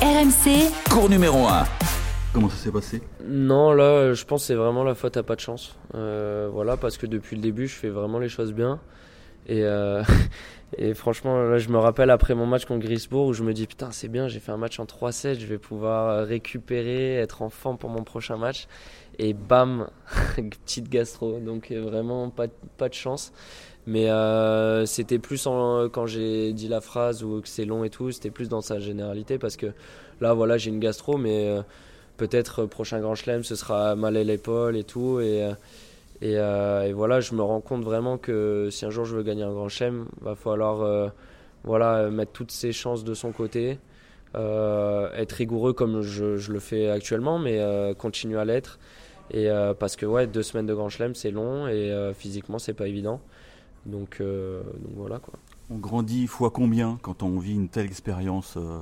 RMC, Cours numéro 1. Comment ça s'est passé? Non, là, je pense que c'est vraiment la faute à pas de chance. Euh, voilà, parce que depuis le début, je fais vraiment les choses bien. Et, euh, et franchement, là, je me rappelle après mon match contre Grisbourg où je me dis putain, c'est bien, j'ai fait un match en 3-7, je vais pouvoir récupérer, être en forme pour mon prochain match. Et bam, petite gastro. Donc euh, vraiment pas, pas de chance. Mais euh, c'était plus quand j'ai dit la phrase ou que c'est long et tout, c'était plus dans sa généralité parce que là, voilà, j'ai une gastro, mais euh, peut-être prochain grand chelem, ce sera mal à l'épaule et tout. Et, et, voilà, je me rends compte vraiment que si un jour je veux gagner un grand chelem, va falloir voilà, mettre toutes ses chances de son côté. être rigoureux comme je, je, le fais actuellement, mais continuer à l'être. Et parce que ouais, deux semaines de grand chelem, c'est long et physiquement, c'est pas évident. Donc, euh, donc, voilà quoi. On grandit fois combien quand on vit une telle expérience euh,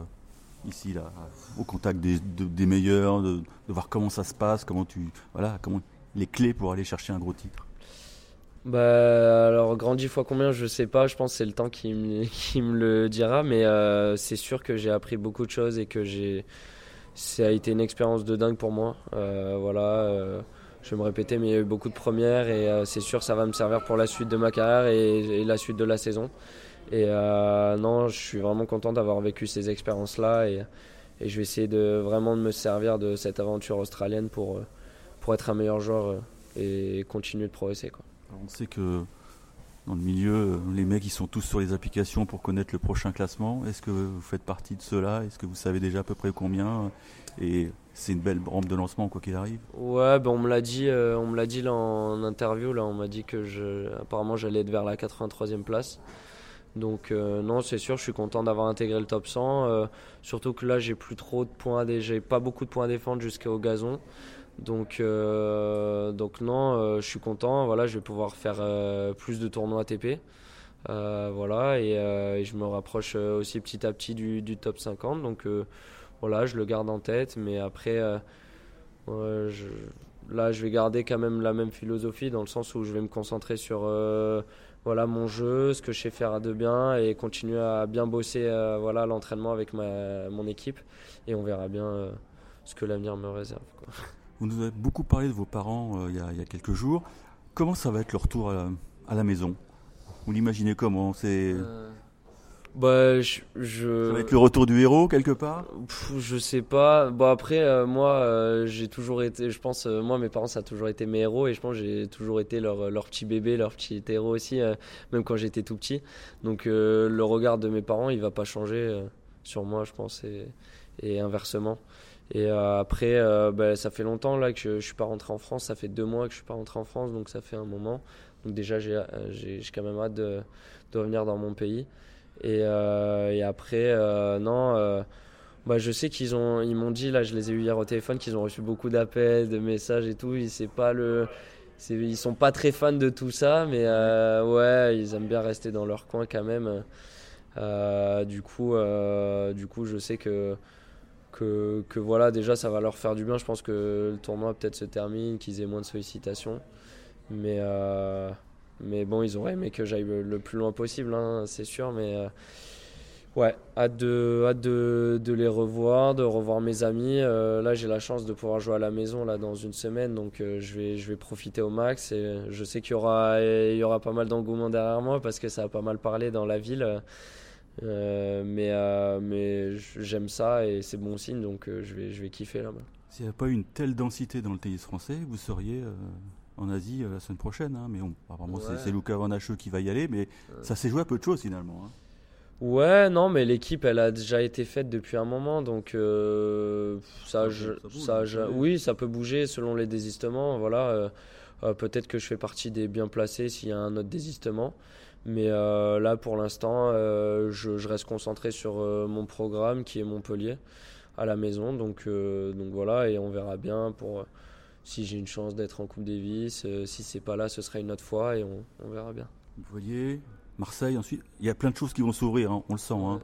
ici là, au contact des, de, des meilleurs, de, de, voir comment ça se passe, comment tu, voilà, comment les clés pour aller chercher un gros titre? Bah alors grandit fois combien je sais pas, je pense que c'est le temps qui me, qui me le dira, mais euh, c'est sûr que j'ai appris beaucoup de choses et que j'ai ça a été une expérience de dingue pour moi. Euh, voilà je vais me répéter, mais il y a eu beaucoup de premières et euh, c'est sûr ça va me servir pour la suite de ma carrière et, la suite de la saison. Et euh, non, je suis vraiment content d'avoir vécu ces expériences-là et, et, je vais essayer de vraiment de me servir de cette aventure australienne pour, pour être un meilleur joueur et continuer de progresser. Quoi. On sait que dans le milieu, les mecs ils sont tous sur les applications pour connaître le prochain classement. Est-ce que vous faites partie de cela Est-ce que vous savez déjà à peu près combien? Et c'est une belle rampe de lancement quoi qu'il arrive. Ouais, ben on me l'a dit, euh, on me l'a dit là en interview là, on m'a dit que je, apparemment j'allais être vers la 83e place. Donc euh, non, c'est sûr, je suis content d'avoir intégré le top 100. Euh, surtout que là, j'ai plus trop de points, j'ai pas beaucoup de points à défendre jusqu'au gazon. Donc, euh, donc non, je suis content. Voilà, je vais pouvoir faire plus de tournois ATP. voilà, et, je me rapproche aussi petit à petit du, top 50. Donc voilà, je le garde en tête, mais après, là, je vais garder quand même la même philosophie dans le sens où je vais me concentrer sur voilà mon jeu, ce que je sais faire de bien et continuer à bien bosser euh, voilà l'entraînement avec ma, mon équipe et on verra bien euh, ce que l'avenir me réserve. Quoi. Vous nous avez beaucoup parlé de vos parents euh, il y, a, il, y a, quelques jours. Comment ça va être le retour à la, à la maison? Vous l'imaginez comment? C'est bah, je, je... Ça va être le retour du héros quelque part Pff, Je sais pas. Bon après, euh, moi, euh, j'ai toujours été, je pense, euh, moi, mes parents, ça a toujours été mes héros et je pense que j'ai toujours été leur, leur petit bébé, leur petit héros aussi, même quand j'étais tout petit. Donc le regard de mes parents, il va pas changer sur moi, je pense, et, et inversement. Et après, bah, ça fait longtemps là que je, je suis pas rentré en France. Ça fait deux mois que je suis pas rentré en France, donc ça fait un moment. Donc déjà, j'ai quand même hâte de, de revenir dans mon pays. Et, euh, et après, euh, non, euh, bah, je sais qu'ils ont, ils m'ont dit, là, je les ai eu hier au téléphone, qu'ils ont reçu beaucoup d'appels, de messages et tout. C'est ils sont pas très fans de tout ça, mais ouais, ils aiment bien rester dans leur coin quand même. Du coup, du coup, je sais que, que, que voilà, déjà, ça va leur faire du bien. Je pense que le tournoi peut-être se termine, qu'ils aient moins de sollicitations, mais mais bon, ils auraient aimé que j'aille le plus loin possible, hein, c'est sûr. Mais euh, ouais, hâte, de, les revoir, de revoir mes amis. Euh, là, j'ai la chance de pouvoir jouer à la maison là, dans une semaine, donc euh, je, vais, profiter au max. Et je sais qu'il y aura, pas mal d'engouement derrière moi parce que ça a pas mal parlé dans la ville. mais mais j'aime ça et c'est bon signe, donc je, vais, kiffer. S'il n'y a pas eu une telle densité dans le tennis français, vous seriez en Asie euh, la semaine prochaine. Hein, mais on, apparemment, ouais. c'est Lucas Van qui va y aller. Mais ouais. ça s'est joué à peu de choses finalement. Hein. Ouais, non, mais l'équipe, elle a déjà été faite depuis un moment. Donc, euh, ça, ça, bouge, ça, oui, ça peut bouger selon les désistements. Voilà. Euh, euh, Peut-être que je fais partie des bien placés s'il y a un autre désistement. Mais euh, là, pour l'instant, euh, je, je, reste concentré sur mon programme qui est Montpellier à la maison. Donc, donc voilà, et on verra bien pour si j'ai une chance d'être en Coupe Davis. Euh, si c'est pas là, ce sera une autre fois et on, on, verra bien. Vous voyez, Marseille ensuite, il y a plein de choses qui vont s'ouvrir, hein, on le sent. Hein.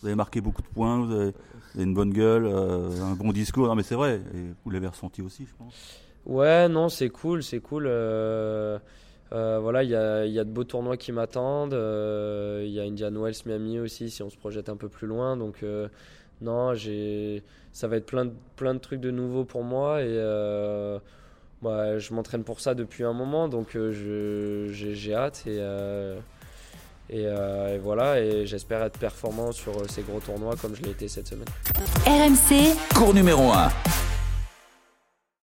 Vous avez marqué beaucoup de points, vous avez, vous avez une bonne gueule, euh, un bon discours. Non, mais c'est vrai, et vous l'avez ressenti aussi, je pense. Ouais, non, c'est cool, c'est cool. Euh, voilà, il y a, y a, de beaux tournois qui m'attendent. Il y a Indian Wells, Miami aussi, si on se projette un peu plus loin. Donc Non, j'ai ça va être plein de, plein de trucs de nouveau pour moi et bah, je m'entraîne pour ça depuis un moment, donc j'ai hâte et, et, et, voilà, et j'espère être performant sur ces gros tournois comme je l'ai été cette semaine. RMC, cours numéro 1.